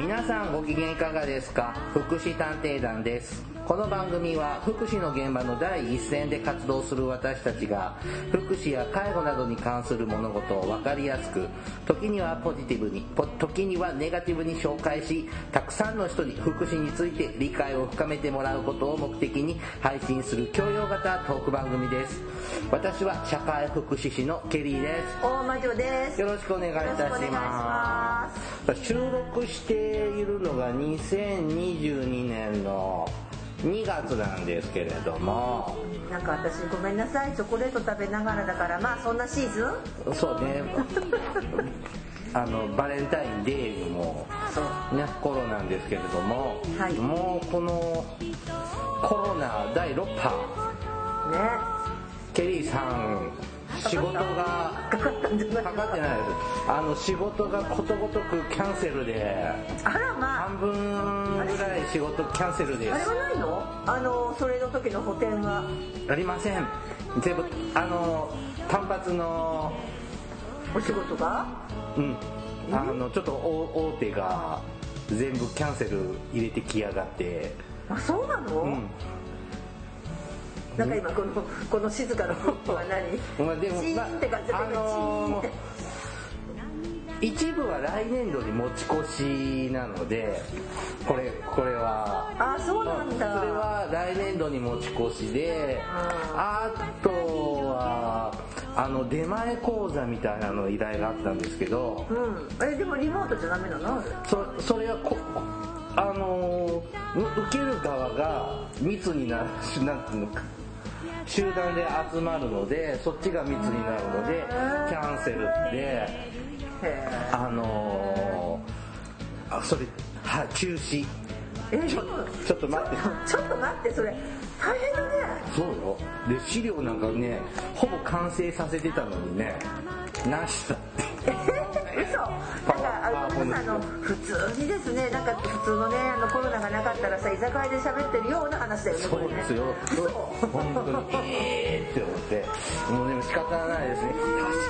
皆さんご機嫌いかがですか？福祉探偵団です。この番組は福祉の現場の第一線で活動する私たちが福祉や介護などに関する物事を分かりやすく時にはポジティブに時にはネガティブに紹介したくさんの人に福祉について理解を深めてもらうことを目的に配信する教養型トーク番組です。私は社会福祉士のケリーです。大魔女です。よろしくお願いいたします。収録しているのが2022年の2月なんですけれども。なんか私ごめんなさいチョコレート食べながらだからまあそんなシーズン？そうね。あのバレンタインデーもね頃なんですけれども、はい、もうこのコロナ第6波。ね。ケリーさん仕事がかかったんじゃないかかってないです。あの仕事がことごとくキャンセルで。あらまあ。半分ぐらい仕事キャンセルです。あれはないの？あのそれの時の補填は？ありません。全部あの単発のお仕事が？うん。あのちょっと大手が全部キャンセル入れてきやがって。あそうなの、うんなんか今このこの静かな空気は何？まあでも、チーンって感じで、あのー、一部は来年度に持ち越しなのでこれこれは。あそうなんだ。それは来年度に持ち越しであとはあの出前講座みたいなの依頼があったんですけど、うん、えでもリモートじゃダメなの？そそれはこあの受ける側が密になるなのか集団で集まるのでそっちが密になるのでキャンセルであのー、それは中止。えちょちょっと待って。ちょっと待ってそれ。大変だね。そうよ。で資料なんかねほぼ完成させてたのにね。なしだって嘘なんかあの普通にですねなんか普通のねあのコロナがなかったらさ居酒屋で喋ってるような話だよねそうですよ。本当にええって思って。もうでも仕方ないですね。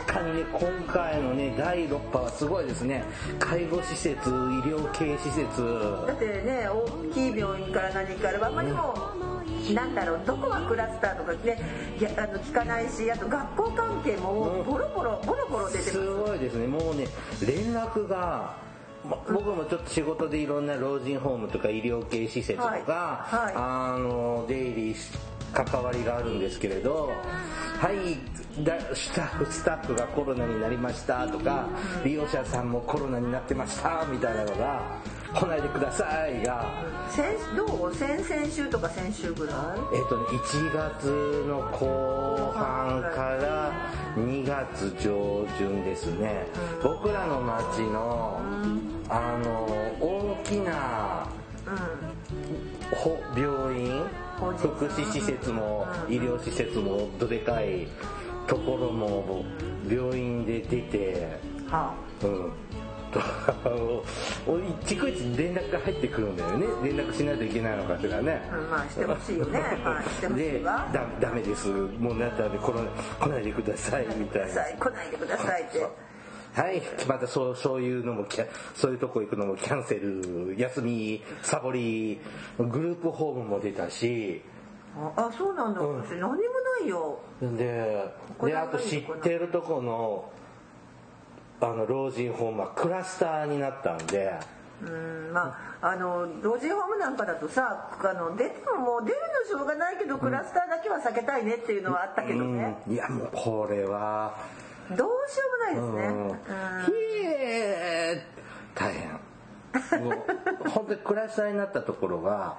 確かにね今回のね第6波はすごいですね。介護施設医療系施設。だってね大きい病院から何からあまりもなんだろうどこがクラスターとかねいやあの聞かないしあと学校関係もボロボロボロボロ出てます。すごいですね。もうね連絡が僕もちょっと仕事でいろんな老人ホームとか医療系施設とか、はい。はい、あの出入り関わりがあるんですけれどはいスタッフスタッフがコロナになりましたとか利用者さんもコロナになってましたみたいなのが来ないでくださいが先どう？先々週とか先週ぐらい？えっ、とね1月の後半から2月上旬ですね、うん、僕らの町の、うん、あの大きな、うん、病院？福祉施設も医療施設もどでかいところも病院で出て、はあ、うん逐一連絡が入ってくるんだよね。連絡しないといけないのかしらね、うん、まあしてほしいよね、はい、してほしいわ。でだダメですもうなったら来来ないでくださいみたいな。来ないでください。って。はい、またそうそういうのもそういうとこ行くのもキャンセル休みサボりグループホームも出たし。あそうなんだ、うん、私何もないよ。でであと知ってるとこのあの老人ホームはクラスターになったんで。うんまああの老人ホームなんかだとさあの出てももう出るのしょうがないけど、クラスターだけは避けたいねっていうのはあったけどね、いやもうこれは。どうしようもないですね、うん、ひえ大変。本当にクラスターになったところが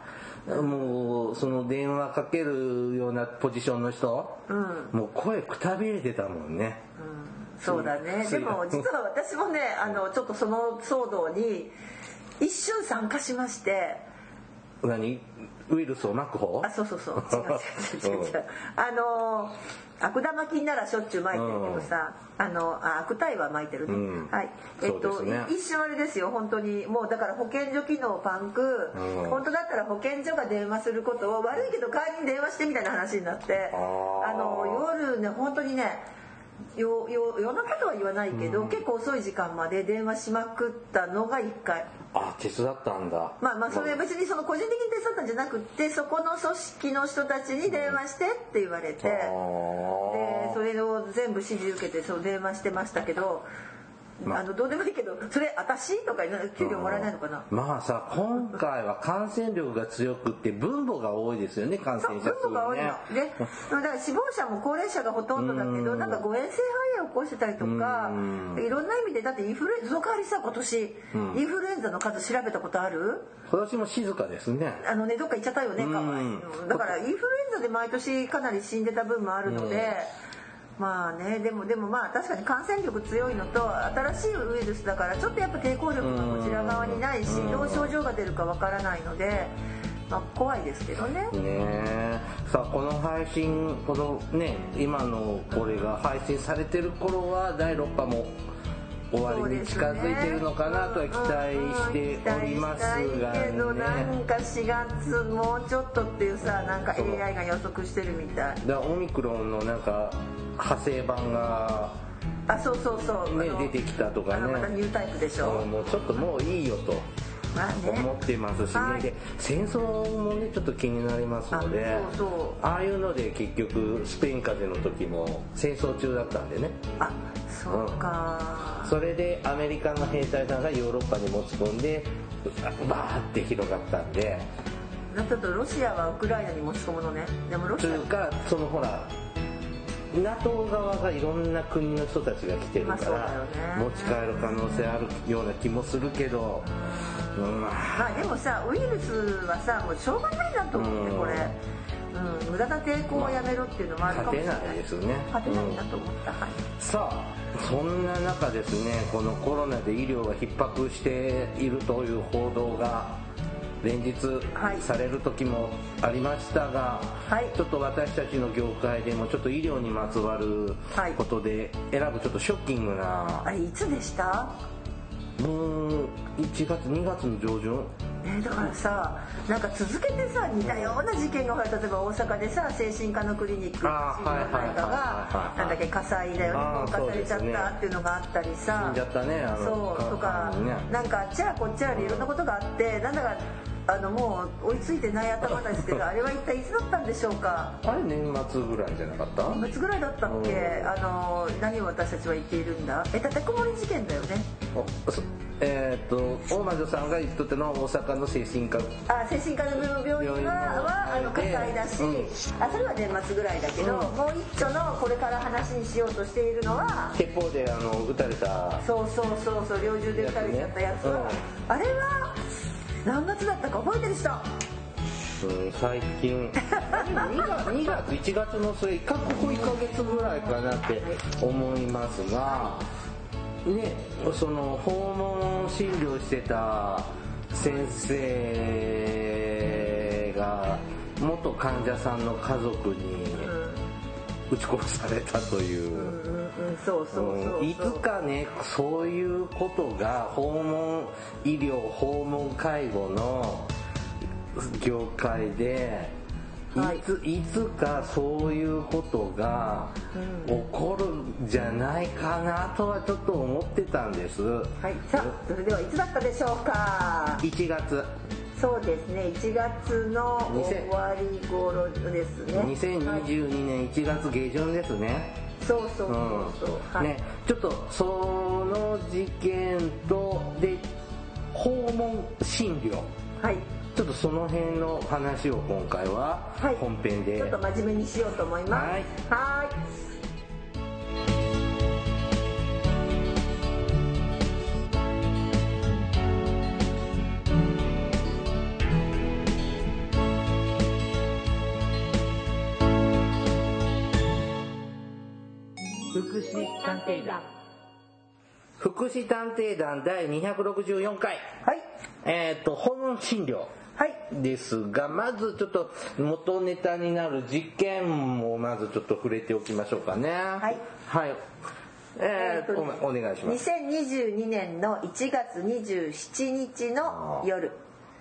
もうその電話かけるようなポジションの人、うん、もう声くたびれてたもんね、うんそうだね。でも実は私もね あのちょっとその騒動に一瞬参加しまして。何？ウイルスをまく方？あそうそうそう。違う違う違う違うあの悪玉菌ならしょっちゅう巻いてるけどさ、あのあ悪態は巻いてるね、うん、はい。えっと、ね、一瞬あれですよ本当に。もうだから保健所機能パンク、うん、本当だったら保健所が電話することを悪いけど代わりに電話してみたいな話になって。あの夜ね本当にねよよ夜中とは言わないけど、うん、結構遅い時間まで電話しまくったのが1回。あ手伝ったんだ。まあまあそれは別にその個人的に手伝ったんじゃなくてそこの組織の人たちに電話してって言われて、うん、でそれを全部指示受けてそう電話してましたけどまあ、あのどうでもいいけどそれ私とか給料もらえないのかな、まあさ今回は感染力が強くって分母が多いですよね感染者数、ね、分母が多いの。でだから死亡者も高齢者がほとんどだけどなんか誤嚥性肺炎を起こしてたりとかいろんな意味でだってインフルエンザその代わりさ今年、インフルエンザの数調べたことある？今年も静かですね。あのねどっか行っちゃったよねかわいだからインフルエンザで毎年かなり死んでた分もあるので、まあねでもでもまあ確かに感染力強いのと新しいウイルスだからちょっとやっぱ抵抗力がこちら側にないしどう症状が出るかわからないので。まあ、怖いですけどね。ねさあこの配信このね今のこれが配信されてる頃は第6波も終わりに近づいてるのかなとは期待しておりますが、ね、けどなんか4月もうちょっとっていうさなんか AI が予測してるみたい。だオミクロンのなんか派生版があそうそうそう。ね出てきたとかね。またニュータイプでしょ？もうちょっともういいよと思ってますしね、で戦争もねちょっと気になりますのでああいうので結局スペイン風邪の時も戦争中だったんでね。あそうか、うん、それでアメリカの兵隊さんがヨーロッパに持ち込んでバーって広がったんで。だとロシアはウクライナに持ち込むのね。でもロシアというかそのほら NATO 側がいろんな国の人たちが来てるから、持ち帰る可能性あるような気もするけど、うん、まあでもさウイルスはさもうしょうがないなと思って、これ。うん、無駄な抵抗をやめろっていうのもあるかもしれない、ないですね勝てないんだと思った、うん、はい、さあそんな中ですねこのコロナで医療が逼迫しているという報道が連日される時もありましたが、はい、ちょっと私たちの業界でもちょっと医療にまつわることで選ぶちょっとショッキングな、あれいつでした？もう1月2月の上旬。えだからさなんか続けてさ似たような事件が例えば大阪でさ精神科のクリニック心療内科がなんだっけ火災だよね放火されちゃったっていうのがあったりさ。死んじゃったねそうとか、ね、なんかあっちらこっちらでいろんなことがあってなんだかあのもう追いついてない頭ですけどあれは一体いつだったんでしょうか？あれ年末ぐらいじゃなかった？年末ぐらいだったっけ？あの何を私たちは言っているんだ？え立てこもり事件だよね。えー、っと大魔女さんが言っとっての大阪の精神科あ精神科の病院ははあの火災だし、うん、あそれは年末ぐらいだけど、うん、もう一丁のこれから話にしようとしているのは鉄砲であの撃たれた。そうそうそうそう猟銃で撃たれちゃったやつは、ねうん、あれは何月だったか覚えてる人。うん最近。2, 月2月。1月の末かここ1ヶ月ぐらいかなって思いますがねその訪問診療してた先生が元患者さんの家族に撃ち殺されたという。そうそうそういつかねそういうことが訪問医療訪問介護の業界でい。ついつかそういうことが起こるんじゃないかなとはちょっと思ってたんです。はい。さあそれではいつだったでしょうか？1月。そうですね。1月の終わり頃ですね。2022年1月下旬ですねそうそうそうそう、うん、ね。ちょっとその事件とで訪問診療。はい。ちょっとその辺の話を今回は本編で、はい、ちょっと真面目にしようと思います。はいはい探偵団。福祉探偵団第264回。はい。えっ、ー、と訪問診療。はい。ですがまずちょっと元ネタになる実験をまずちょっと触れておきましょうかね。はい。はい。えー、おお願いします。2022年の1月27日の夜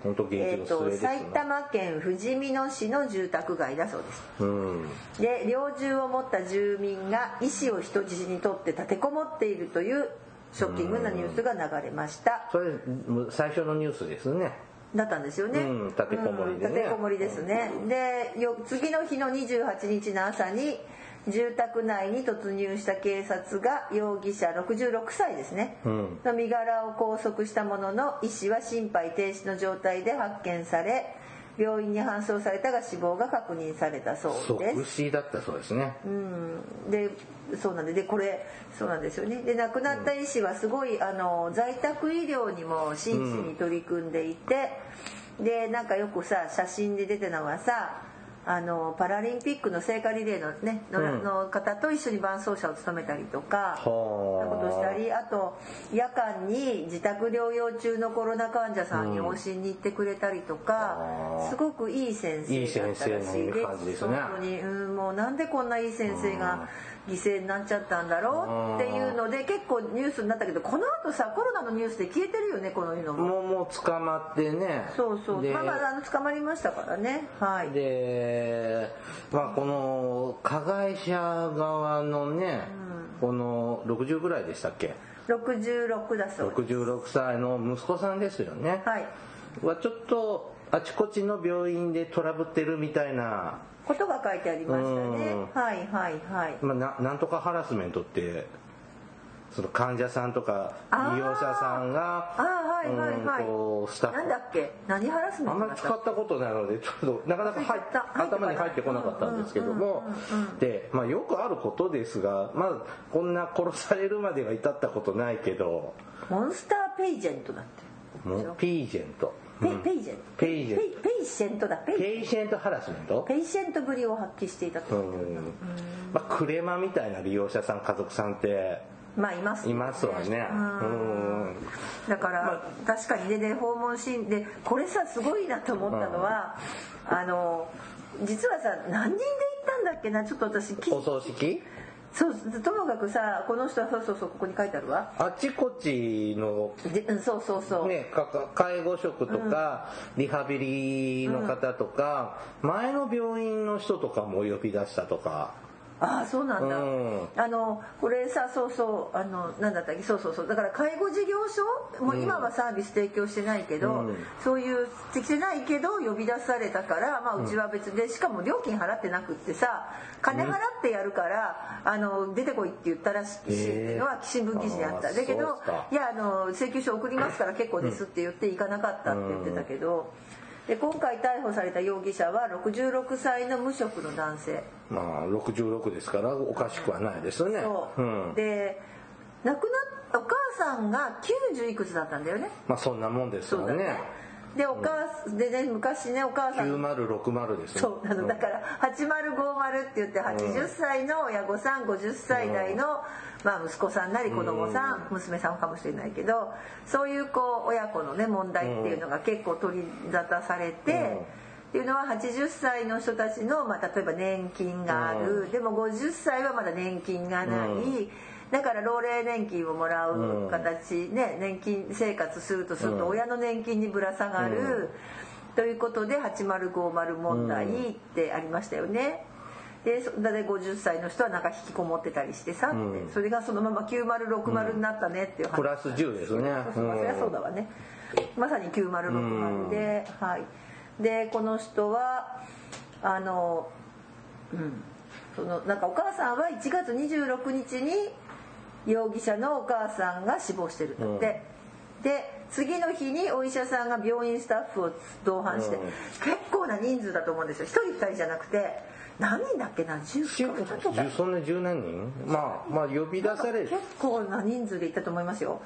の末です埼玉県ふじみ野市の住宅街だそうです、うん、で猟銃を持った住民が医師を人質にとって立てこもっているというショッキングなニュースが流れました、それ最初のニュースですね。だったんですよね、うん、立てこもりでね、立てこもりですね、で次の日の28日の朝に住宅内に突入した警察が容疑者66歳ですね、うん、の身柄を拘束したものの医師は心肺停止の状態で発見され病院に搬送されたが死亡が確認されたそうです。即死だったそうですね。うん。でそうなんででこれそうなんですよね。で亡くなった医師はすごいあの在宅医療にも真摯に取り組んでいて、うん、でなんかよくさ写真で出てたのはさあのパラリンピックの聖火リレーの,、ねの,、の方と一緒に伴走者を務めたりとか、うん、ことしたりあと夜間に自宅療養中のコロナ患者さんに往診に行ってくれたりとか、うん、すごくいい先生だったらしいで、ね、本当に、うん、もうなんでこんないい先生が。うん犠牲になっちゃったんだろ？うっていうので結構ニュースになったけどこの後さコロナのニュースで消えてるよねこののももうもう捕まってね。そうそう。まあまああの捕まりましたからね。はい。でまあこの加害者側のね、うん、この60ぐらいでしたっけ？66だそうです。66歳の息子さんですよね。はい。はちょっとあちこちの病院でトラブってるみたいなことが書いてありましたね。はいはいはい。まあななんとかハラスメントってその患者さんとか利用者さんがあはいはいはい、うん、スタッフ。なんだっけ？何ハラスメントあんまり使ったことないのでちょっとなかなか入頭に入ってこなかったんですけども。で、まあ、よくあることですがまあこんな殺されるまでは至ったことないけど。モンスターペイジェントだって。ピージェントペペイジェント。ペイジェント。ペイシェントだ。ペイ。シェントハラスメント？ペイシェントぶりを発揮していたとまあクレーマーみたいな利用者さん家族さんってまあいます、ね、いますわね。だから、まあ、確かにねで訪問シーンでこれさすごいなと思ったのは、うん、あの実はさ何人で行ったんだっけな？ちょっと私お葬式？そうともかくさこの人はそうそうそうここに書いてあるわ。あちこちのそうそうそう、ね、介護職とか、うん、リハビリの方とか、うん、前の病院の人とかも呼び出したとかああそうなんだ、うん、あのこれさそうそうあのなんだったっけ？そうそうそう。だから介護事業所？もう今はサービス提供してないけど、うん、そういうしてないけど呼び出されたから、まあ、うちは別でしかも料金払ってなくってさ金払ってやるから、あの出てこいって言ったらしいのは新聞記事にあった、だけどいやあの請求書送りますから結構ですって言って行かなかったって言ってたけど。で今回逮捕された容疑者は66歳の無職の男性。まあ66ですからおかしくはないですよね。そう、うん、で亡くなったお母さんが90いくつだったんだよね。まあそんなもんですよねでお母、うん、でね昔ねお母さん。9060ですそうなのだから8050って言って80歳の親御さん50歳代の、うん。まあ、息子さんなり子供さん、娘さんかもしれないけどそういうこう親子のね問題っていうのが結構取り沙汰されて。っていうのは80歳の人たちの、まあ、例えば年金がある、でも50歳はまだ年金がない、だから老齢年金をもらう形、ね年金生活するとすると親の年金にぶら下がる、ということで8050問題ってありましたよね。でだい50歳の人はなんか引きこもってたりしてさって、うん、それがそのまま9060になったねっていう話、プラス10ですね、そりゃそうだわね。まさに9060で、はい。でこの人はあのうん。そのなんかお母さんは1月26日に容疑者のお母さんが死亡してるんだって、うん、で次の日にお医者さんが病院スタッフを同伴して、うん、結構な人数だと思うんですよ。1人2人じゃなくて何人だっけな？10そんな十何人？まあまあ呼び出され結構な人数で行ったと思いますよ。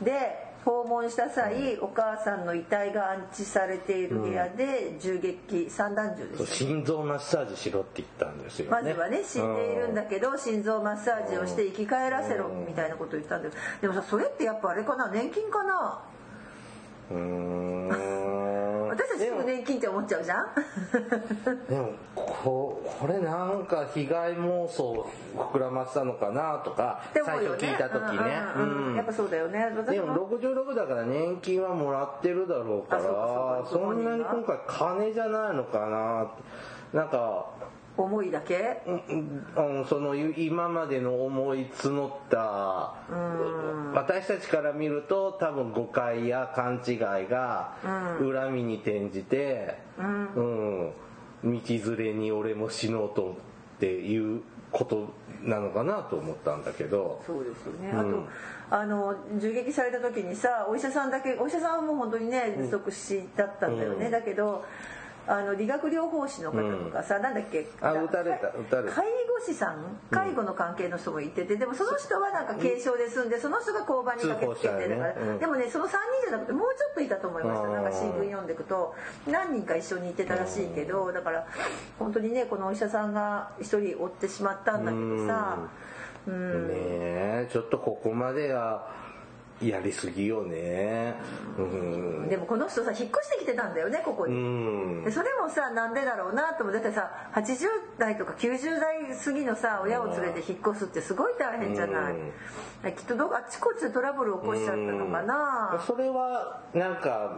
で訪問した際、お母さんの遺体が安置されている部屋で銃撃、散弾銃です、心臓マッサージしろって言ったんですよ、ね、まずはね死んでいるんだけど、心臓マッサージをして生き返らせろみたいなことを言ったんです。でもさそれってやっぱあれかな？年金かな？うん。私たちすぐ年金って思っちゃうじゃん？でも ここれなんか被害妄想膨らませたのかなとか、ね、最初聞いた時ね、うん、やっぱそうだよね。でも66だから年金はもらってるだろうからそんなに今回金じゃないのかな。なんか思いだけ、うん、その今までの思い募った私たちから見ると多分誤解や勘違いが恨みに転じて、うん、うん、道連れに俺も死のうとっていうことなのかなと思ったんだけど。そうですよね、うん、あとあの銃撃された時にさお医者さんだけお医者さんはもう本当にね即死だったんだよね、うん、だけどあの理学療法士の方とかさ、うん、なんだっけ？あ撃たれた撃たれた。介護士さん？介護の関係の人もいててでもその人はなんか軽症で済んでその人が交番に駆けつけてるから、ね。うん、でもねその3人じゃなくてもうちょっといたと思いましたなんか新聞読んでいくと何人か一緒にいてたらしいけどだから本当にねこのお医者さんが一人追ってしまったんだけどさうん。ねえちょっとここまではやりすぎよね、うん、でもこの人さ引っ越してきてたんだよねここに、うん、でそれもさなんでだろうなと思って。だってさ80代とか90代過ぎのさ親を連れて引っ越すってすごい大変じゃない、うん、きっとどあちこちでトラブル起こしちゃったのかな、それはなんか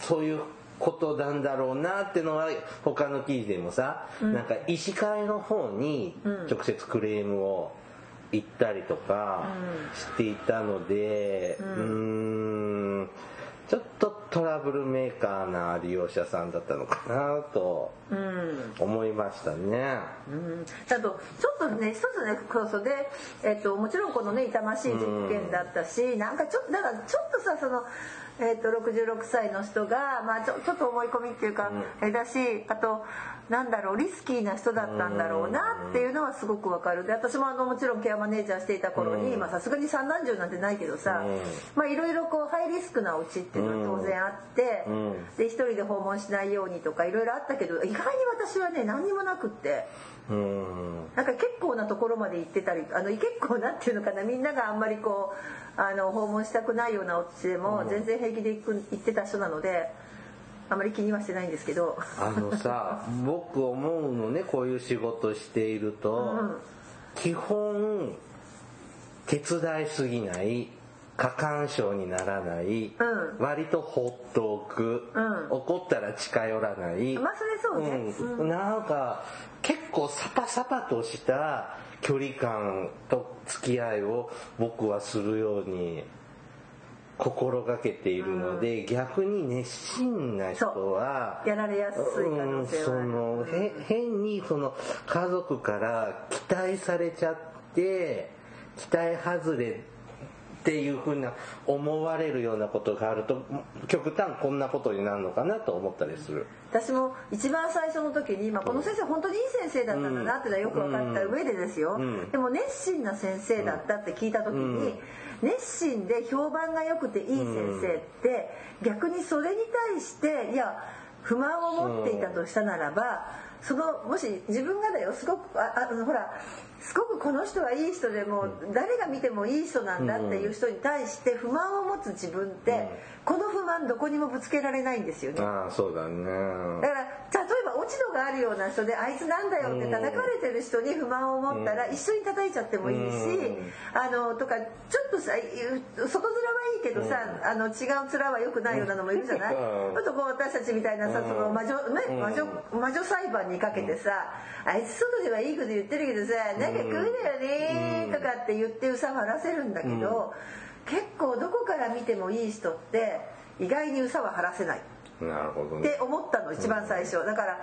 そういうことなんだろうなってのは他の記事でもさ、なんか医師会の方に直接クレームを行ったりとかしていたのでうん。ちょっとトラブルメーカーな利用者さんだったのかなと思いましたね。うん、あとちょっとね一つねそうそう。で、えっと、もちろんこのね痛ましい実験だったし、うん、なんかちょっとだからちょっとさその。えー、と66歳の人が、まあ、ちょちょっと思い込みっていうか、うん、だしあとなんだろうリスキーな人だったんだろうなっていうのはすごくわかる。で私もあのもちろんケアマネージャーしていた頃にさすがに三男十なんてないけどさまあいろいろこうハイリスクなお家っていうのは当然あってで一人で訪問しないようにとかいろいろあったけど意外に私はね何にもなくって。なんか結構なところまで行ってたりあの結構なっていうのかな。みんながあんまりこうあの訪問したくないようなお家でも全然平気で行く行ってた人なので。あまり気にはしてないんですけど。あのさ 僕思うのねこういう仕事していると、うん、基本手伝いすぎない過干渉にならない、うん、割と放っておく、うん、怒ったら近寄らない。まあそれそうね、うん、なんか結構サパサパとした距離感と付き合いを僕はするように心がけているので、うん、逆に熱心な人はやられやすい可能性は、その変にその家族から期待されちゃって期待外れっていうふうな思われるようなことがあると極端こんなことになるのかなと思ったりする私も一番最初の時に、まあ、この先生本当にいい先生だったんだなってのはよく分かった上でですよ、うん、でも熱心な先生だったって聞いた時に、うん。熱心で評判が良くていい先生って逆にそれに対していや不満を持っていたとしたならばそのもし自分がだよすごくああのほらすごくこの人はいい人でも誰が見てもいい人なんだっていう人に対して不満を持つ自分ってこの不満どこにもぶつけられないんですよね。あそうだね。だから例えば落ち度があるような人であいつなんだよって叩かれてる人に不満を持ったら一緒に叩いちゃってもいいしあのとかちょっとさ外面はいいけどさあの違う面は良くないようなのもいるじゃない？ちょっとこう私たちみたいなさその魔女,、ね、魔女魔女裁判にかけてさあいつ外ではいいこと言ってるけどさなんか食うだよねとかって言ってうさはらせるんだけど。結構どこから見てもいい人って意外にうさは晴らせない。なるほど、ね、って思ったの一番最初。だから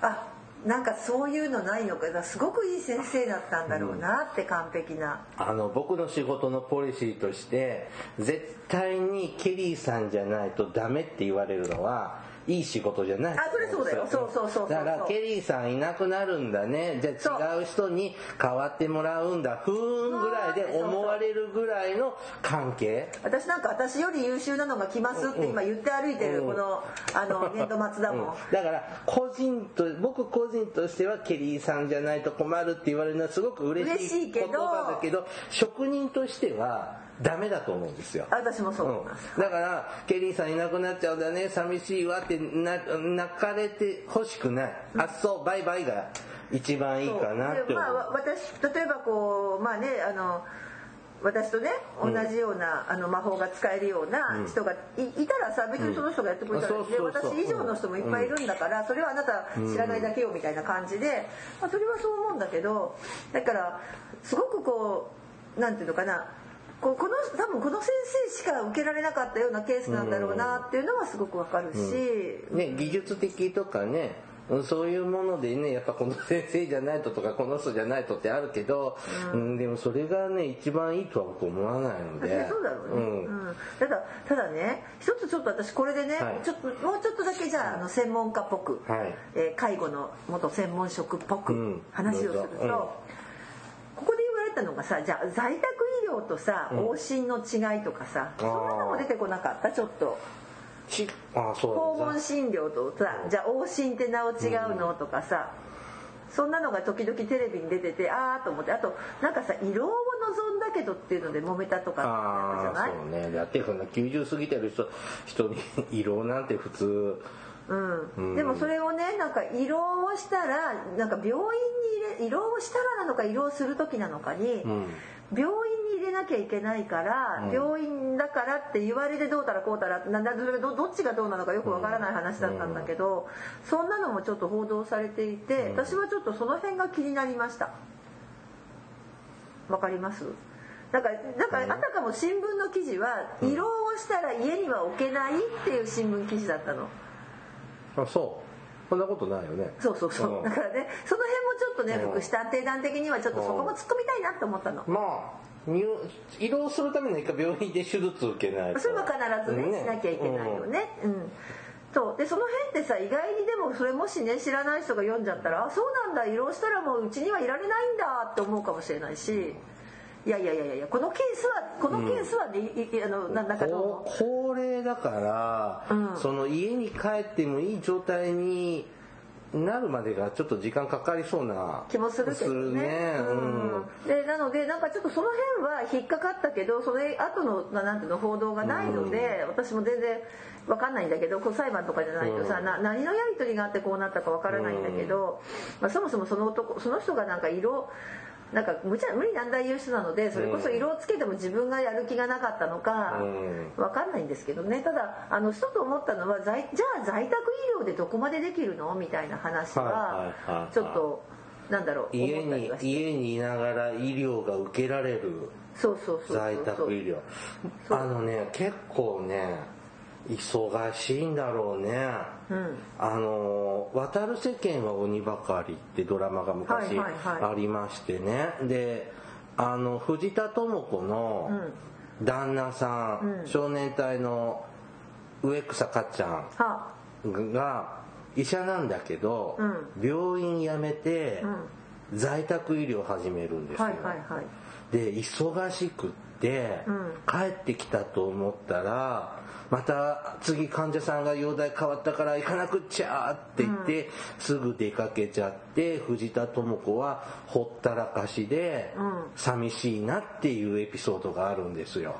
あなんかそういうのないのかすごくいい先生だったんだろうなって完璧な、うん、あの僕の仕事のポリシーとして絶対にケリーさんじゃないとダメって言われるのはいい仕事じゃない。あそれそうだよ。そうそうそうだからケリーさんいなくなるんだね。じゃあ違う人に代わってもらうんだ。ふーんぐらいで思われるぐらいの関係。私なんか私より優秀なのが来ますって今言って歩いてるこのあの 年度末だもん、うん、だから個人と僕個人としてはケリーさんじゃないと困るって言われるのはすごく嬉しい言葉だけど。職人としてはダメだと思うんですよ。私もそう思います、うん、だからケリーさんいなくなっちゃうんだね。寂しいわってな泣かれてほしくない。発想バイバイが一番いいかなってまあ、私例えばこうまあねあの私とね同じような、あの魔法が使えるような人がい,、たらさ別にその人がやってくれたら、で私以上の人もいっぱいいるんだから、それはあなた知らないだけよみたいな感じで、まあ、それはそう思うんだけどだからすごくこうなんていうのかなこの多分この先生しか受けられなかったようなケースなんだろうなっていうのはすごくわかるし、うん、ね、技術的とかねそういうものでねやっぱこの先生じゃないととかこの人じゃないとってあるけど、うん、でもそれがね一番いいとは僕思わないので。そうだろうね、うん、うん、ただただね一つちょっと私これでね、はい、ちょっともうちょっとだけじゃああの専門家っぽく、はい、えー、介護の元専門職っぽく話をすると、ここで言われたのがさじゃあ在宅とさ往診の違いとかさ、そんなのも出てこなかった？ちょっと。あそう訪問診療とさじゃあ往診って名を違うの、とかさそんなのが時々テレビに出ててああと思って。あとなんかさ胃ろうを望んだけどっていうので揉めたとかってじゃない？そうね。だってそんな90過ぎてる人 人に胃ろうなんて普通。うん、でもそれをねなんか胃ろうをしたらなんか病院に入れ胃ろうをしたらなのか胃ろうする時なのかに、うん、病院に入れなきゃいけないから、うん、病院だからって言われてどうたらこうたらなどどっちがどうなのかよくわからない話だったんだけど、うん、そんなのもちょっと報道されていて、私はちょっとその辺が気になりました。わかります？だからだからあたかも新聞の記事は胃ろうをしたら家には置けないっていう新聞記事だったの。あそうそんなことないよね。そうそうそう、うん、だからねその辺もちょっとね、福祉探偵団的にはちょっとそこも突っ込みたいなと思ったの、まあ入移動するための一回病院で手術受けないと。それは必ずね、ね、しなきゃいけないよね。うん、そう。でその辺ってさ意外にでもそれもしね知らない人が読んじゃったらあそうなんだ移動したらもううちにはいられないんだって思うかもしれないしいやいやいやいやこのケースはこのケースはね、うん、あのなんだか高齢だから、うん、その家に帰ってもいい状態になるまでがちょっと時間かかりそうな気もするけどね。ね。うん、でなのでなんかちょっとその辺は引っかかったけどそれ後のなんていうの報道がないので、私も全然わかんないんだけど裁判とかじゃないとさ、な何のやり取りがあってこうなったかわからないんだけど、まあ、そもそもその男その人がなんか色なんか無茶無理難題言う人なのでそれこそ色をつけても自分がやる気がなかったのか分かんないんですけどね。ただあの一つ思ったのは在じゃあ在宅医療でどこまでできるのみたいな話はちょっとなんだろう家に家にいながら医療が受けられる在宅医療。あのね結構ね忙しいんだろうね、うん、あの「渡る世間は鬼ばかり」ってドラマが昔ありましてね、はいはいはい、であの藤田智子の旦那さん、うん、少年隊の植草かっちゃんが医者なんだけど、うん、病院辞めて在宅医療始めるんですよ、はいはいはい、で忙しくって、帰ってきたと思ったらまた次患者さんが容体変わったから行かなくっちゃって言って、すぐ出かけちゃって藤田智子はほったらかしで寂しいなっていうエピソードがあるんですよ、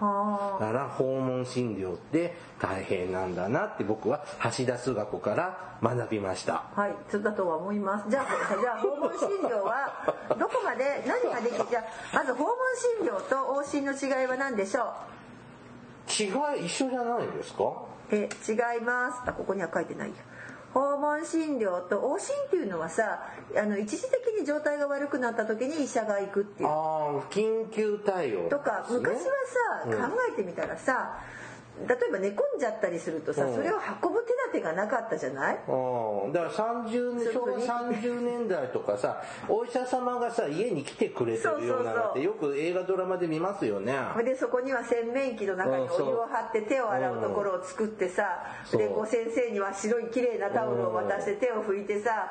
だから訪問診療って大変なんだなって僕は橋田須賀子から学びました。はいそうだとは思います。じゃあじゃあ訪問診療は どこまで何ができじゃあまず訪問診療と往診の違いは何でしょう？違い一緒じゃないですか？え違います。あここには書いてないや。訪問診療と往診っていうのはさあの一時的に状態が悪くなった時に医者が行くっていう。ああ緊急対応、ね、とか昔はさ、考えてみたらさ、例えば寝込んじゃったりするとさ、それを運ぶ手立てがなかったじゃない？だから30年昭和30年代とかさお医者様がさ家に来てくれてるようなのってよく映画ドラマで見ますよね。でそこには洗面器の中にお湯を張って手を洗うところを作ってさでご先生には白い綺麗なタオルを渡して手を拭いてさ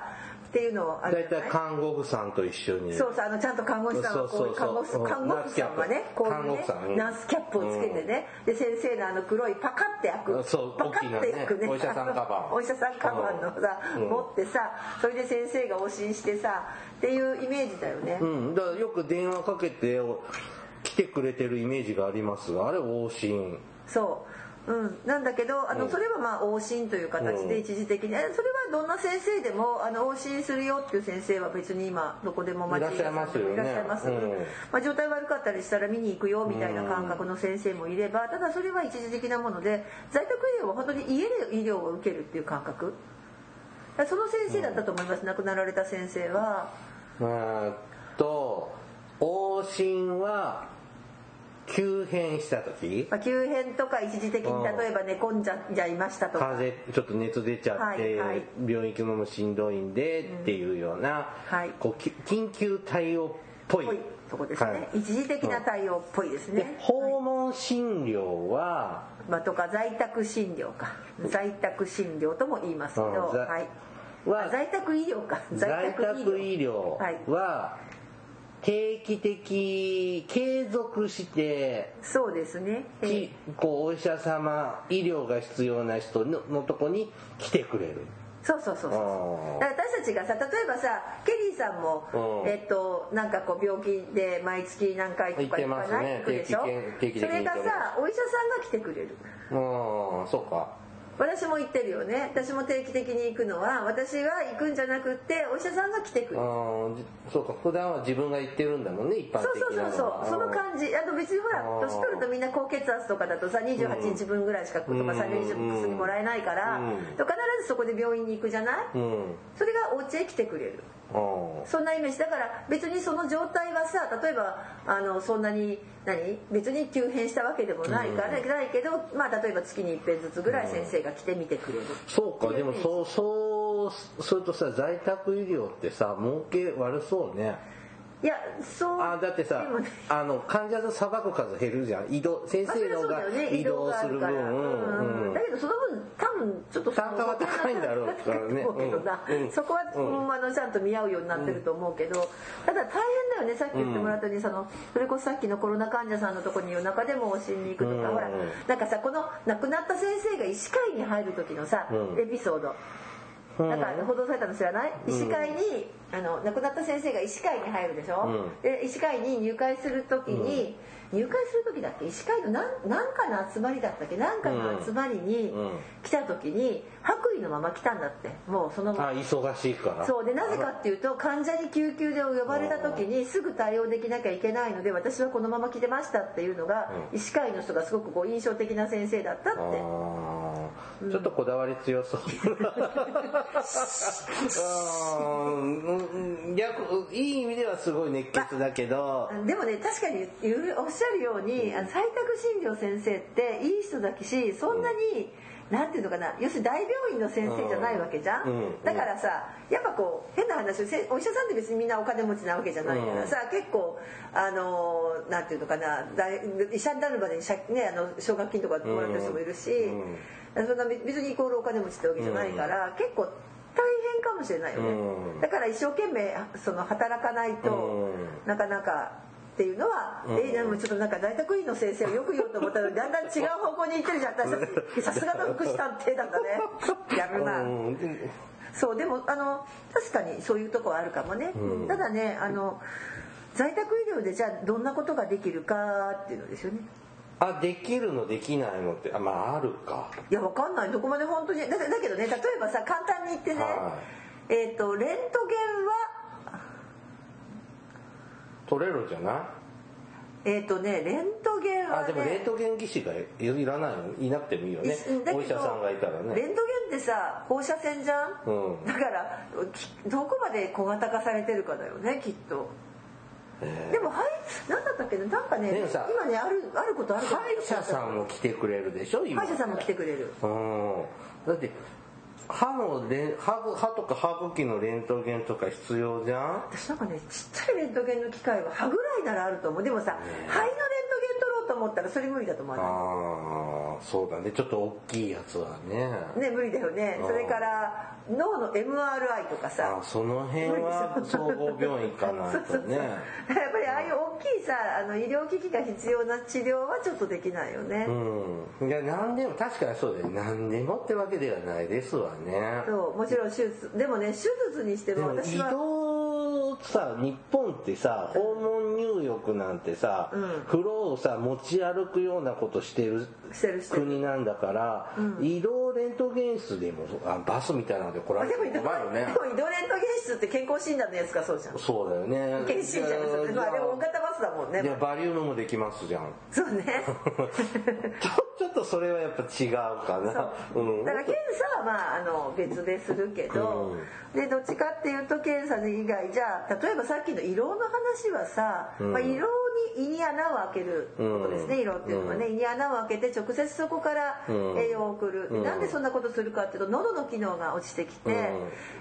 っていうのをあ大体看護婦さんと一緒に。そうそうあのちゃんと看護師さんはこう看護看護婦さんはねこういうねナースキャップをつけてね、で先生のあの黒いパカって開く。そうパカって開くね。お医者さんカバン。お医者さんカバンのさ、持ってさそれで先生が往診してさっていうイメージだよね、うん、だからよく電話かけて来来てくれてるイメージがありますがあれ往診。そううん、なんだけどあの、それはまあ往診という形で一時的に、それはどんな先生でもあの往診するよっていう先生は別に今どこでも待ちいらっしゃいらっしゃいます、まあ、状態悪かったりしたら見に行くよみたいな感覚の先生もいればただそれは一時的なもので在宅医療は本当に家で医療を受けるっていう感覚。その先生だったと思います、亡くなられた先生は。えっと往診は急変した時、まあ、急変とか一時的に例えば寝込んじゃいましたとか。風邪ちょっと熱出ちゃって、はいはい、病院行くのもしんどいんで、っていうような、はい、こう緊急対応っぽい。とこですね、はい、一時的な対応っぽいですね。訪問診療は、まあ、とか在宅診療か。在宅診療とも言いますけど、はい。は在宅医療か。在宅医療。は、定期的継続してそうですね、えー、こうお医者様医療が必要な人ののとこに来てくれる。そうそうそうそう。私たちがさ例えばさケリーさんも、えっとなんかこう病気で毎月何回とか行かない、ね、行くでしょ？それがさお医者さんが来てくれる。うんそうか私も行ってるよね。私も定期的に行くのは私が行くんじゃなくってお医者さんが来てくる。そうか。普段は自分が行ってるんだもんね一般的にそうそうそうその感じ。あと別にほら年取るとみんな高血圧とかだとさ28日分ぐらいしかとか3日薬もらえないから、必ずそこで病院に行くじゃない、それがお家へ来てくれるそんなイメージ。だから別にその状態はさ例えばあのそんなに何？別に急変したわけでもないから、うん、ないけど、まあ、例えば月に一遍ずつぐらい先生が来てみてくれる、うん、そうかでもそうそうするとさ在宅医療ってさ儲け悪そうねいやそうあだってさ、ね、あの患者のさばく数減るじゃん。移動先生のが移動する分、うんうん、だけどその分多分ちょっと単価は高いんだろうからね、うん、そこは、うん、あのちゃんと見合うようになってると思うけど、ただ大変だよね。さっき言ってもらったようにそのそれこそさっきのコロナ患者さんのとこに夜中でも教えに行くとか、ほらなんかさこの亡くなった先生が医師会に入る時のさ、エピソードなんか報道されたの知らない、医師会にあの亡くなった先生が医師会に入るでしょ、うん、で医師会に入会する時に、うん、入会する時だっけ？医師会の何何かの集まりだったっけ？何かの集まりに来た時に白衣のまま来たんだって。もうそのあ忙しいから。そう。でなぜかっていうと患者に救急で呼ばれた時にすぐ対応できなきゃいけないので私はこのまま来てましたっていうのが、医師会の人がすごくこう印象的な先生だったって。ちょっとこだわり強そう。逆いい意味ではすごい熱血だけど、までもね確かにおっしゃるように、あの在宅診療先生っていい人だしそんなに、うん、なんていうのかな要するに大病院の先生じゃないわけじゃん、うん、だからさやっぱこう変な話お医者さんって別にみんなお金持ちなわけじゃないからさ、うん、結構あのなんていうのかな医者になるまでに、ね、あの奨学金とかもらった人もいるし。そんな別にイコールお金持ちってわけじゃないから、結構大変かもしれないよね、だから一生懸命その働かないと、なかなかっていうのは、うん、えー、でもちょっとなんか在宅医の先生をよく言おうと思ったのにだんだん違う方向に行ってるじゃん。私たちさすがの福祉探偵なんだね。やるな、そうでもあの確かにそういうとこはあるかもね、うん、ただねあの在宅医療でじゃあどんなことができるかっていうのですよね。あできるのできないのってあまああるか。いやわかんない。どこまで本当に。だだけどね例えばさ簡単に言ってね、はい、えっ、ー、とレントゲンは取れるんじゃない？えっ、ー、とねレントゲンは、ね、あでもレントゲン技師がいらないのいなくてもいいよね。お医者さんがいたらね。レントゲンってさ放射線じゃん、うん、だからどこまで小型化されてるかだよねきっと。でもはい何だったっけな？んかね今ねあるあることある歯医者さんも来てくれるでしょ歯医者さんも来てくれる。うん。だって歯のレ歯歯とか歯茎のレントゲンとか必要じゃん？私なんかねちっちゃいレントゲンの機械は歯ぐらいならあると思う。でもさ、肺のレントゲン取ろうと思ったらそれ無理だと思うああそうだね。ちょっと大きいやつはね。ね無理だよね。それから脳の MRI とかさ。その辺は総合病院かなとね。やっぱりああいう大きいさあの医療機器が必要な治療はちょっとできないよね。うん。いや何でも確かにそうだよ何でもってわけではないですわね。そうもちろん手術。でもね手術にしても私は移動さ日本ってさ訪問入浴なんてさ、うん、風呂をさ持ち歩くようなことしてる国なんだから、うん、移動レントゲン室でもあバスみたいなので来られても困るね。でも移動レントゲン室って健康診断のやつかそうじゃん。そうだよね。健診じゃんまあでも大型バスだもんね。いやバリウムもできますじゃん。そうね。ちょっとそれはやっぱ違うかな。う、ん、だから検査はまああの別でするけど、うん、でどっちかっていうと検査以外じゃあ例えばさっきの色の話はさ、うん、まあ、色に胃に穴を開けることですね、色っていうのはね、胃に穴を開けて直接そこから栄養を送る、うん、なんでそんなことするかっていうと喉の機能が落ちてきて、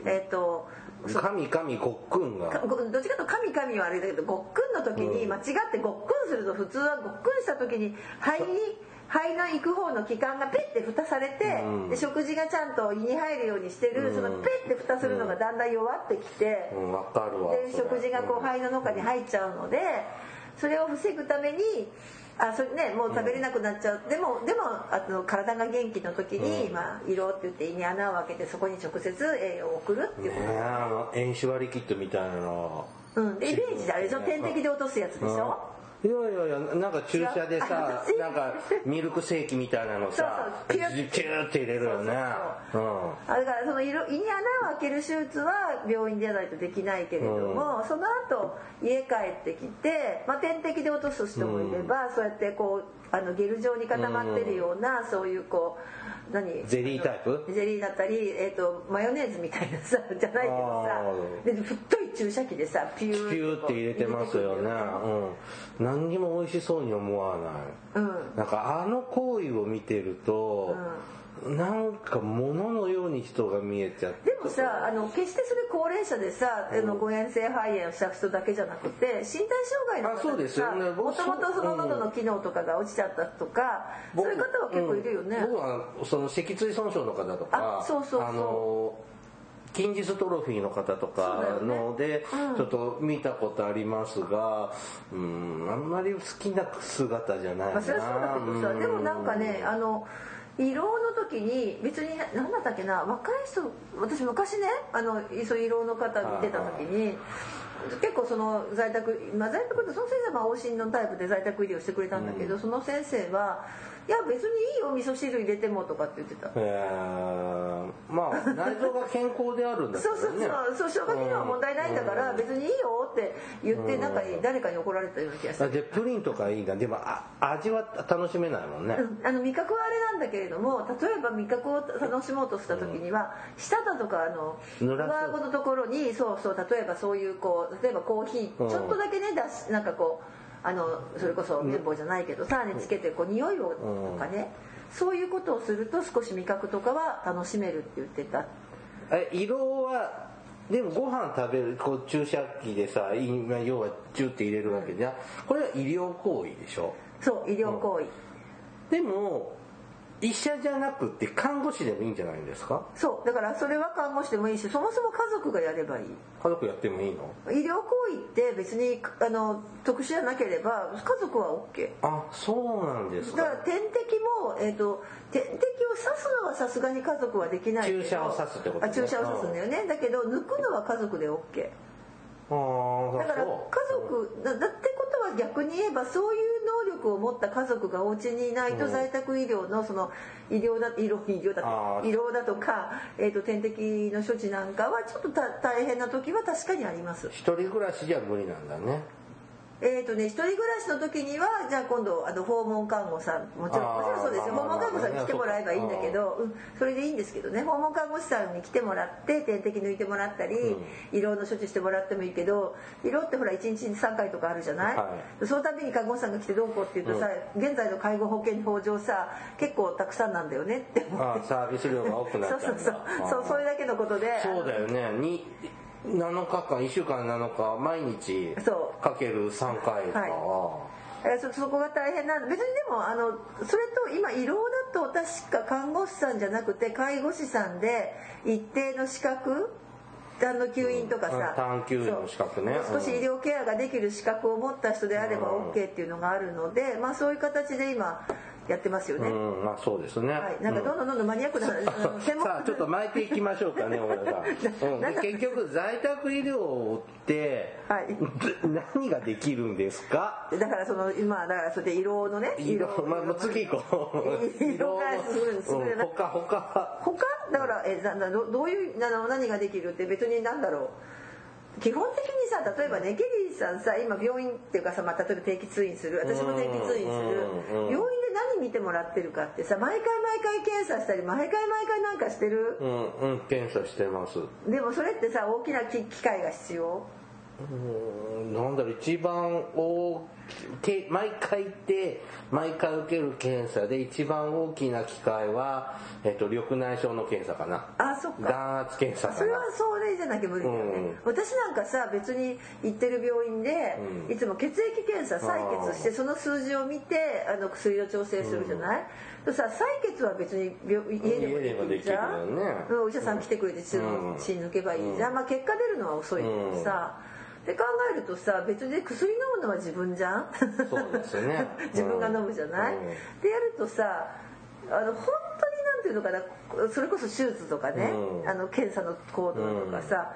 えっ、ー、と神神ごっくんが。どっちかと神神はあれだけどごっくんの時に間違ってごっくんすると普通はごっくんした時に肺に肺の行く方の気管がペッて蓋されて、うん、で食事がちゃんと胃に入るようにしてる、うん、そのペッて蓋するのがだんだん弱ってきて、うん、で食事がこう肺の中に入っちゃうのでそれを防ぐためにあそれねもう食べれなくなっちゃう、でもでもあの体が元気の時に、まあ、色って言って胃に穴を開けてそこに直接栄養を送るっていうこと、ね、塩子割りキットみたいなの。うん。でイメージであれでしょ？点滴で落とすやつでしょ、いやいやいやなんか注射でさなんかミルクセーキみたいなのさピューって入れるよね。そうだからその胃に穴を開ける手術は病院でやないとできないけれども、うん、その後家帰ってきて、まあ、点滴で落とす人もいれば、うん、そうやってこうあのゲル状に固まってるような、うん、そういうこう何？ゼリータイプ？ゼリーだったり、えーと、マヨネーズみたいなさ じゃないけどさで太い注射器でさピューピューって入れてますよね、うん、何にも美味しそうに思わない、うん、なんかあの行為を見てると、うん、なんか物のように人が見えちゃって。でもさあの決してそれ高齢者でさ、うん、あの誤嚥性肺炎をした人だけじゃなくて身体障害の方でさもともとその喉の機能とかが落ちちゃったとか、そういう方は結構いるよね、僕はその脊椎損傷の方とかそうそうそう。あの筋ジストロフィーの方とかので、ちょっと見たことありますが、うん、あんまり好きな姿じゃないな。まあ、それはそうだけどさ、でもなんかね、あの、胃ろうの時に別に何だったっけな若い人私昔ねあのそう胃ろうの方見てた時に結構その在宅、まあ、在宅ってその先生は往診のタイプで在宅医療してくれたんだけど、うん、その先生はいや別にいいよ味噌汁入れてもとかって言ってた。へえまあ内臓が健康であるんだね、そうそうそうそう消化機能は問題ないんだから別にいいよって言ってなんか誰かに怒られたような気がする。でプリンとかいいな。でもあ味は楽しめないもんね、うん、あの味覚はあれなんだけれども例えば味覚を楽しもうとした時には、うん、舌だとかあの上顎のところにそうそう例えばそういうこう例えばコーヒーちょっとだけねだしなんかこうあのそれこそ綿棒じゃないけどさにつけてこう匂いをとかね、そういうことをすると少し味覚とかは楽しめるって言ってた。え色はでもご飯食べるこう注射器でさ今要はチュって入れるわけじゃこれは医療行為でしょ？そう医療行為、うん、でも医者じゃなくて看護師でもいいんじゃないんですか？そう。だからそれは看護師でもいいしそもそも家族がやればいい。家族やってもいいの？医療行為って別にあの特殊じゃなければ家族は OK あそうなんですか。だから点滴も、えーと、点滴を刺すのはさすがに家族はできない注射を刺すってこと、ね、あ注射を刺すんだよね。だけど抜くのは家族で OK だから家族だってことは逆に言えばそういう能力を持った家族がお家にいないと在宅医療のその医療だ医療医療だと医療だとか、えー、と点滴の処置なんかはちょっと大変な時は確かにあります。一人暮らしじゃ無理なんだねえーとね、一人暮らしの時にはじゃあ今度あの訪問看護さんもちろんもちろんそうですよ。訪問看護さんに来てもらえばいいんだけど、うん、それでいいんですけどね。訪問看護師さんに来てもらって点滴抜いてもらったり、うん、胃ろうの処置してもらってもいいけど胃ろうってほら1日に3回とかあるじゃない、はい、そのたびに看護師さんが来てどうこうって言うとさ、うん、現在の介護保険法上さ結構たくさんなんだよねって思って。サービス量が多くなっ そうそうそう。そうそれだけのことで。そうだよね。に7日間1週間7日毎日かける3回か、は。い、そそこが大変な別にでもあのそれと今胃ろうだと確か看護師さんじゃなくて介護士さんで一定の資格？あの吸引とかさ、探求の資格ね。少し医療ケアができる資格を持った人であれば OK っていうのがあるので、まあ、そういう形で今やってますよね。うん、まあそうですね。はい、なんかどんどんどんどんマニアックな、あの 専門さあちょっと巻いていきましょうかね、小田さん。うん、結局在宅医療って、はい、何ができるんですか？だからその今だからそれで色のね、色まあ次行こう。色がするする。他他他？だからえなどどういうなの何ができるって別になんだろう。基本的にさ例えばねケリーさんさ今病院っていうかさ、まあ、例えば定期通院する私も定期通院する病院でもらってるかってさ毎回毎回検査したり毎回毎回なんかしてる？うん、うん、検査してます。でもそれってさ大きな機械が必要？うんなんだろう一番大毎回行って毎回受ける検査で一番大きな機会は、えっと、緑内障の検査かな。あそっか。眼圧検査かな。それはそれじゃなきゃ無理だよね、うん、私なんかさ別に行ってる病院で、うん、いつも血液検査採血してその数字を見てあの薬を調整するじゃない、うん、さ採血は別に家でもできるじゃん、ね、お医者さん来てくれて血抜けばいいじゃん、まあ、結果出るのは遅いけどさ、って考えるとさ別に薬飲むのは自分じゃん？そうですね。自分が飲むじゃない、うん、でやるとさあの本当になんていうのかな？それこそ手術とかね、うん、あの検査の行動とかさ、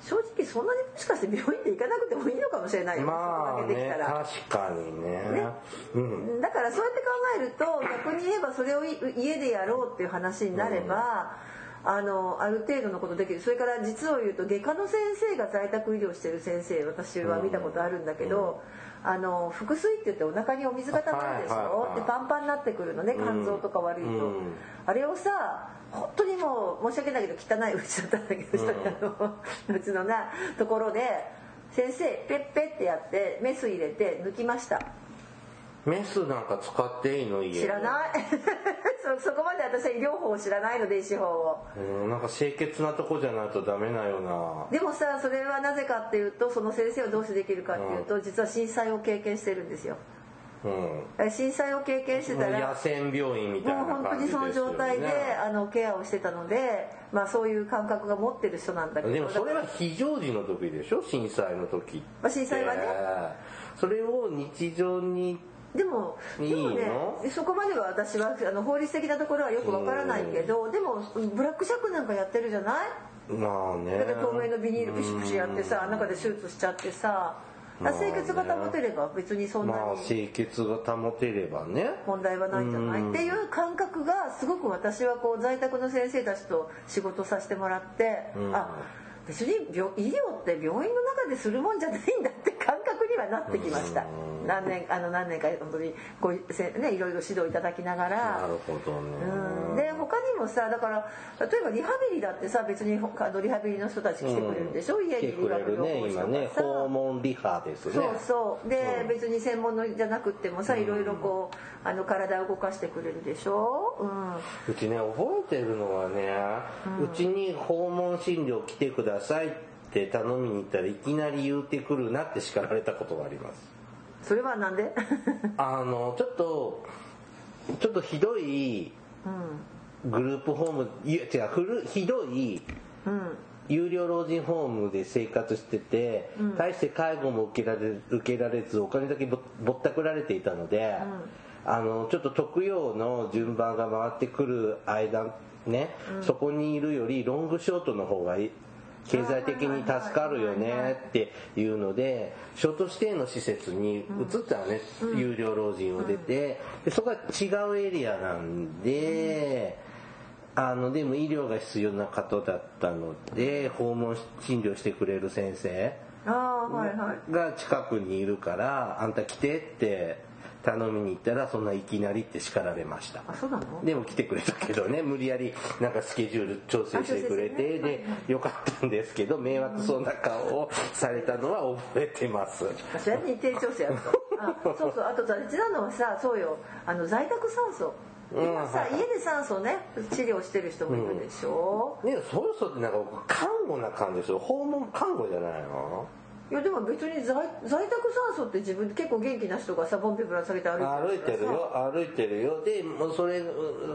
うん、正直そんなにもしかして病院で行かなくてもいいのかもしれないよ、まあ、ね、確かにね、ね。うん、だからそうやって考えると逆に言えばそれを家でやろうっていう話になれば、あのある程度のことできる。それから実を言うと外科の先生が在宅医療してる先生私は見たことあるんだけど、うん、あの腹水って言ってお腹にお水が溜まるでしょ、はいはいはい、でパンパンになってくるのね肝臓とか悪いと、うん、あれをさ本当にもう申し訳ないけど汚いうちだったんだけど、うん、うちのなところで先生ペッペってやってメス入れて抜きました。メスなんか使っていいの？家知らないそそこまで私は医療法を知らないので医師法を。うんなんか清潔なとこじゃないとダメなよな。でもさそれはなぜかっていうとその先生はどうしてできるかっていうと、うん、実は震災を経験してるんですよ。うん、震災を経験してたら野戦病院みたいな、ね、もう本当にその状態であのケアをしてたので、まあ、そういう感覚が持ってる人なんだけど。でもそれは非常時の時でしょ？震災の時まあ、震災はね。それを日常にでもでもねそこまでは私はあの法律的なところはよくわからないけどでもブラックシャックなんかやってるじゃない？まあね。だ透明のビニールプシプシやってさ中で手術しちゃってさ清潔が保てれば別にそんなに、まあ、清潔が保てればね。問題はないんじゃない？っていう感覚がすごく私はこう在宅の先生たちと仕事させてもらって、あ別に医療って病院の中でするもんじゃないんだって感覚にはなってきました。何年あの何年か本当にごせねいろいろ指導いただきながら。なるほどね。うん、で他にもさだから例えばリハビリだってさ別にあのリハビリの人たち来てくれるでしょ、うん、家にリハビリね今ね訪問リハですね。そうそうで、うん、別に専門のじゃなくてもさいろいろこうあの体を動かしてくれるでしょ？うん。うちね覚えてるのはね、うちに訪問診療来てください。って頼みに行ったらいきなり言うてくるなって叱られたことがあります。それはなんで？あのちょっとちょっとひどいグループホームいや違う古ひどい、有料老人ホームで生活してて、うん、大して介護も受けられ受けられずお金だけぼったくられていたので、うん、あのちょっと特養の順番が回ってくる間ね、うん、そこにいるよりロングショートの方がいい経済的に助かるよねっていうのでショート指定の施設に移ったのね、有料老人を出てでそこは違うエリアなんで。あのでも医療が必要な方だったので訪問診療してくれる先生が近くにいるからあんた来てって頼みに行ったらそんないきなりって叱られました。あそうなの？でも来てくれたけどね無理やりなんかスケジュール調整してくれて、でよかったんですけど迷惑そうな顔をされたのは覚えてます。それ日程調整やるとあそうそう。あと大事なのはさそうよ。あの在宅酸素。今さ、家で酸素ね治療してる人もいるでしょ、うん、ねそういう人ってなんか看護な感じですよ。訪問看護じゃないの？いやでも別に在在宅酸素って自分結構元気な人がさボンペぶら下げて歩いてる歩いてるよ。歩いてるよ。でもうそれ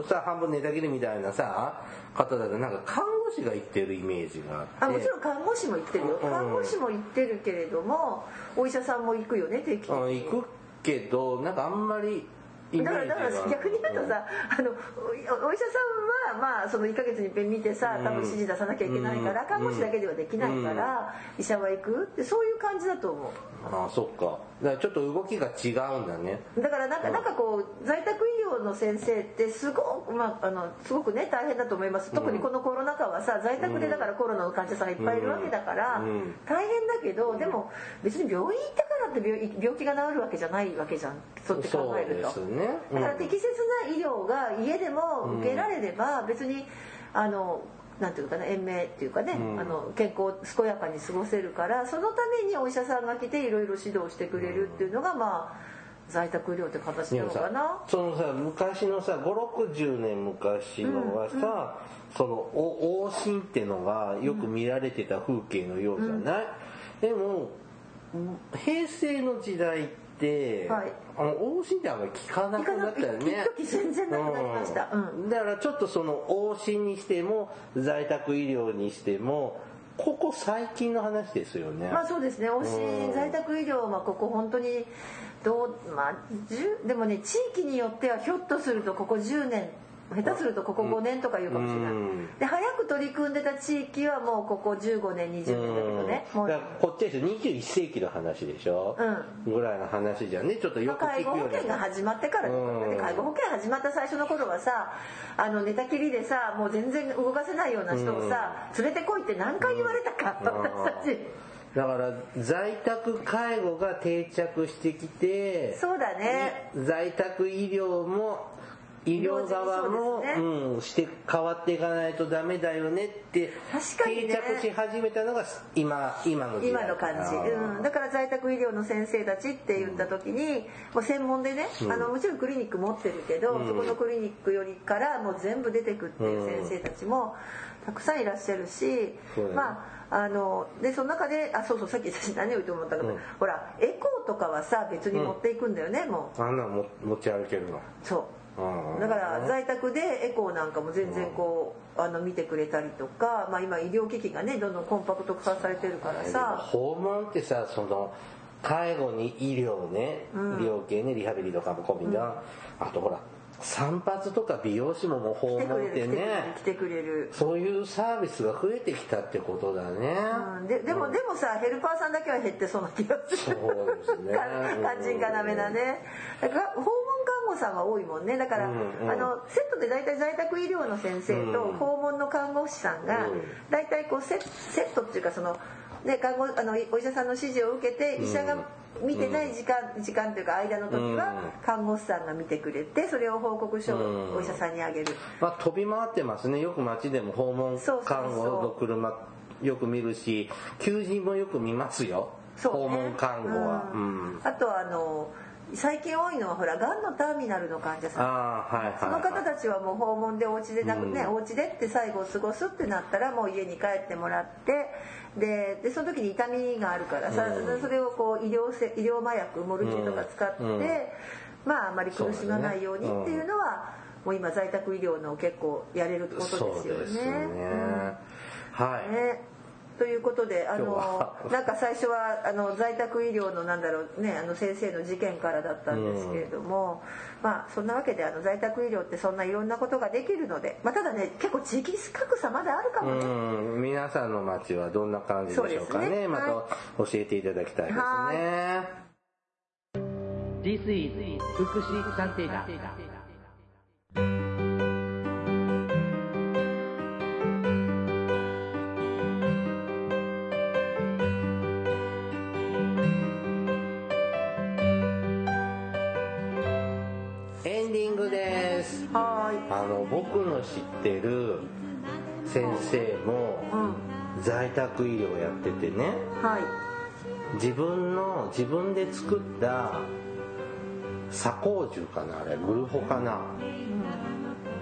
さ半分寝たきりみたいなさ方だとなんか看護師が行ってるイメージがあもちろん看護師も行ってるよ、看護師も行ってるけれどもお医者さんも行くよね定期的に。行くけどなんかあんまりだからだから逆に言うとさ、あのお医者さんはまあその1か月にいっぺん見てさ多分指示出さなきゃいけないから、看護師だけではできないから、医者は行くってそういう感じだと思う。ああそっか。だからちょっと動きが違うんだね。だからなんかなんかこう在宅医療の先生ってすごくまああのすごくね大変だと思います。特にこのコロナ禍はさ在宅でだからコロナの患者さんがいっぱいいるわけだから、大変だけどでも別に病院行ってからって病病気が治るわけじゃないわけじゃん。そうって考えると、ね。だから適切な医療が家でも受けられれば別にあのなんていうかな延命っていうかね、うん、あの健康健やかに過ごせるからそのためにお医者さんが来ていろいろ指導してくれるっていうのがまあ在宅医療って形なのかな。そのさ昔のさ560年昔のはさ、うんうん、その往診っていうのがよく見られてた風景のようじゃない、でも平成の時代って、はい、あの往診ってあんまり聞かなくなったよね。全然なくなりました、うん、だからちょっとその往診にしても在宅医療にしてもここ最近の話ですよね。まあそうですね。往診、在宅医療はここ本当にどうまあでもね地域によってはひょっとするとここ10年下手するとここ5年とか言うかもしれない、で早く取り組んでた地域はもうここ15年20年だけどね。もうこっちです21世紀の話でしょ、うん、ぐらいの話じゃね？ちょっとよく聞くよ、介護保険が始まってからで介護保険始まった最初の頃はさあの寝たきりでさもう全然動かせないような人をさ、連れてこいって何回言われたか、私たち。だから在宅介護が定着してきてそうだね。在宅医療も医療側も、ね、うん、して変わっていかないとダメだよねって定着し始めたのが今今の今の感じ、うん、だから在宅医療の先生たちって言った時に、もう専門でね、あのもちろんクリニック持ってるけど、そこのクリニックよりからもう全部出てくっていう先生たちもたくさんいらっしゃるし、まああのでその中であそうそうさっき私何を言うと思ったか、うん、ほらエコーとかはさ別に持っていくんだよね、うん、もう。あんな持ち歩けるの。そうだから在宅でエコーなんかも全然こうあの見てくれたりとか、まあ、今医療機器がねどんどんコンパクト化されてるからさ。訪問ってさその介護に医療ね、医療系ねリハビリとかも込みだ、あとほら散髪とか美容師ももう訪問ってね。来てくれるそういうサービスが増えてきたってことだね、うん、ででも、うん、でもさヘルパーさんだけは減ってそうな気がする。そうですね。肝心要なね。だから訪問看護さんは多いもんね。だから、うんうん、あのセットで大体在宅医療の先生と訪問の看護師さんが大体こうセセットっていうかそのね、看護あのお医者さんの指示を受けて医者が見てない時間、うん、時間というか間の時は看護師さんが見てくれてそれを報告書をお医者さんにあげる、まあ、飛び回ってますね。よく街でも訪問看護の車よく見るし求人もよく見ますよ、ね、訪問看護は、うん、あとはあの最近多いのはほらがんのターミナルの患者さん、はいはい、その方たちはもう訪問でお家でなくね、うん、お家でって最後過ごすってなったらもう家に帰ってもらってででその時に痛みがあるからさ、うん、それをこう医療せ医療麻薬モルチンとか使って、うん、まああまり苦しまないようにっていうのは、もう今在宅医療の結構やれることですよね。ね。はい、ねということであのなんか最初はあの在宅医療のなんだろうねあの先生の事件からだったんですけれども、うん、まあそんなわけであの在宅医療ってそんないろんなことができるので、まあ、ただね結構地域格差まであるかもね、うん、皆さんの街はどんな感じでしょうかね、ね、また教えていただきたいですね。This is 福祉探偵団僕の知ってる先生も在宅医療やっててね、はい、自分の自分で作った左高樹かなあれ。グルホかな、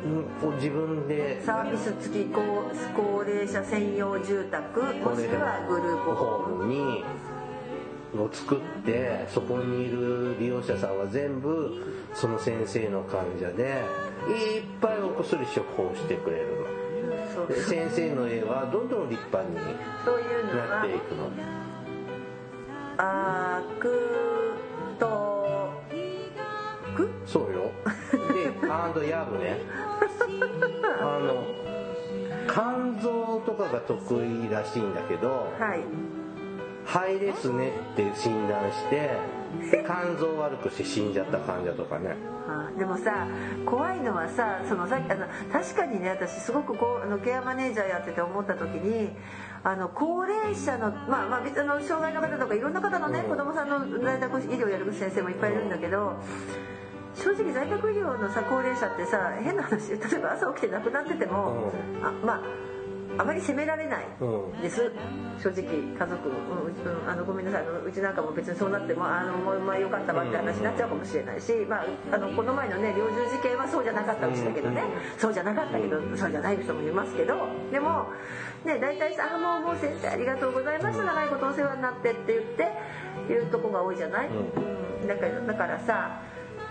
うん、自分で。サービス付き高高齢者専用住宅もしくはグループホームにを作ってそこにいる利用者さんは全部その先生の患者でいっぱいお薬処方してくれるの。で先生の絵はどんどん立派になっていくの。あくとくそうよ。ヤブね。あの肝臓とかが得意らしいんだけど、はい、肺ですねって診断して肝臓悪くして死んじゃった患者とかね、はあ、でもさ怖いのはさそのさあの確かにね私すごくこうあのケアマネージャーやってて思った時にあの高齢者のまあまあ別の障害の方とかいろんな方のね、うん、子供さんの在宅医療やる先生もいっぱいいるんだけど、正直在宅医療のさ高齢者ってさ変な話例えば朝起きて亡くなってても、うん、あまああまり責められないです、うん、正直家族、うん、あのごめんなさい。うちなんかも別にそうなってもあのもうまあよかったわって話になっちゃうかもしれないし、まあ、あのこの前のね猟銃事件はそうじゃなかったうちだけどね、そうじゃなかったけどそうじゃない人もいますけど。でもね大体さ「あもうもう先生ありがとうございました。長いことお世話になって」って言って言うとこが多いじゃない、うん、だからだからさ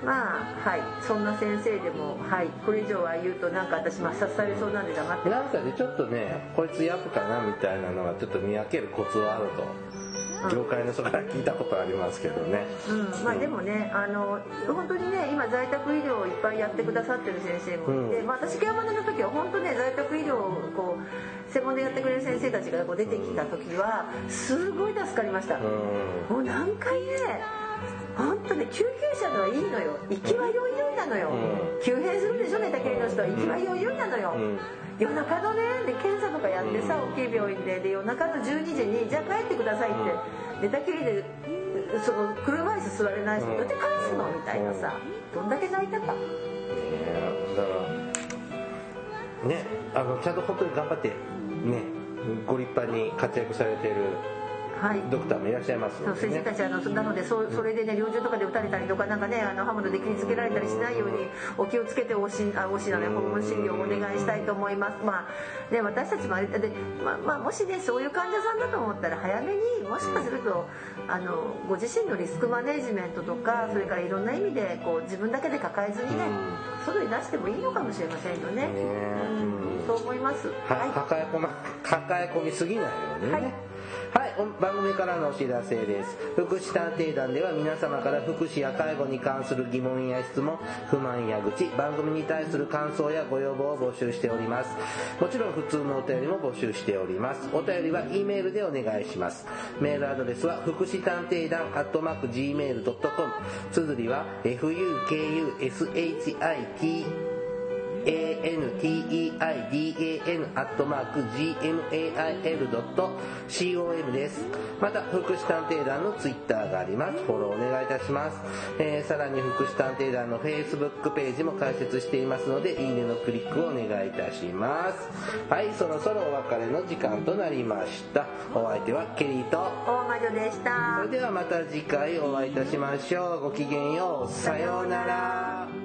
まあはいそんな先生でもはいこれ以上は言うとなんか私抹殺されそうなんで黙って。なんかねちょっとねこいつヤブかなみたいなのはちょっと見分けるコツはあると。業界の人から聞いたことありますけどね、うん、まあでもねあの本当にね今在宅医療をいっぱいやってくださってる先生もいて、うん、まあ、私ケアマネの時は本当ね在宅医療をこう専門でやってくれる先生たちがこう出てきた時はすごい助かりました、うん、もう何回ね本当ね救急車のはいいのよ。行きはよいよいなのよ、うん、急変するでしょ寝たきりの人は行きはよいよいなのよ、うん、夜中のねで検査とかやってさ大きい病院でで夜中の12時にじゃあ帰ってくださいって。寝たきりでその車椅子座れない人どうやって返すのみたいなさどんだけ泣いたか。ねだからねあのちゃんと本当に頑張ってねご立派に活躍されてるはい、ドクターもいらっしゃいますね、先生たちあのなのでそそれでね猟銃とかで撃たれたりとかなんかねあの刃物で切りつけられたりしないようにお気をつけておしあおしなね訪問診療をお願いしたいと思います。まあね私たちもあれで、まあ、まあもしねそういう患者さんだと思ったら早めにもしかするとあのご自身のリスクマネジメントとかそれからいろんな意味でこう自分だけで抱えずにね外に出してもいいのかもしれませんよね。うん、そう思います。はい、抱え込ま抱え込みすぎないようにね。はいはい番組からのお知らせです。福祉探偵団では皆様から福祉や介護に関する疑問や質問不満や愚痴番組に対する感想やご要望を募集しております。もちろん普通のお便りも募集しております。お便りは E メールでお願いします。メールアドレスは福祉探偵団アットマーク Gmail.com 綴りは fukushit anteidan アットマーク gmail.com です。また福祉探偵団のツイッターがあります。フォローお願いいたします、えー、さらに福祉探偵団の Facebook ページも開設していますのでいいねのクリックをお願いいたします。はいそろそろお別れの時間となりました。お相手はケリーと大魔女でした。それではまた次回お会いいたしましょう。ごきげんよう。さようなら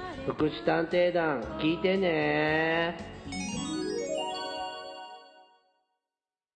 福祉探偵団聞いてね。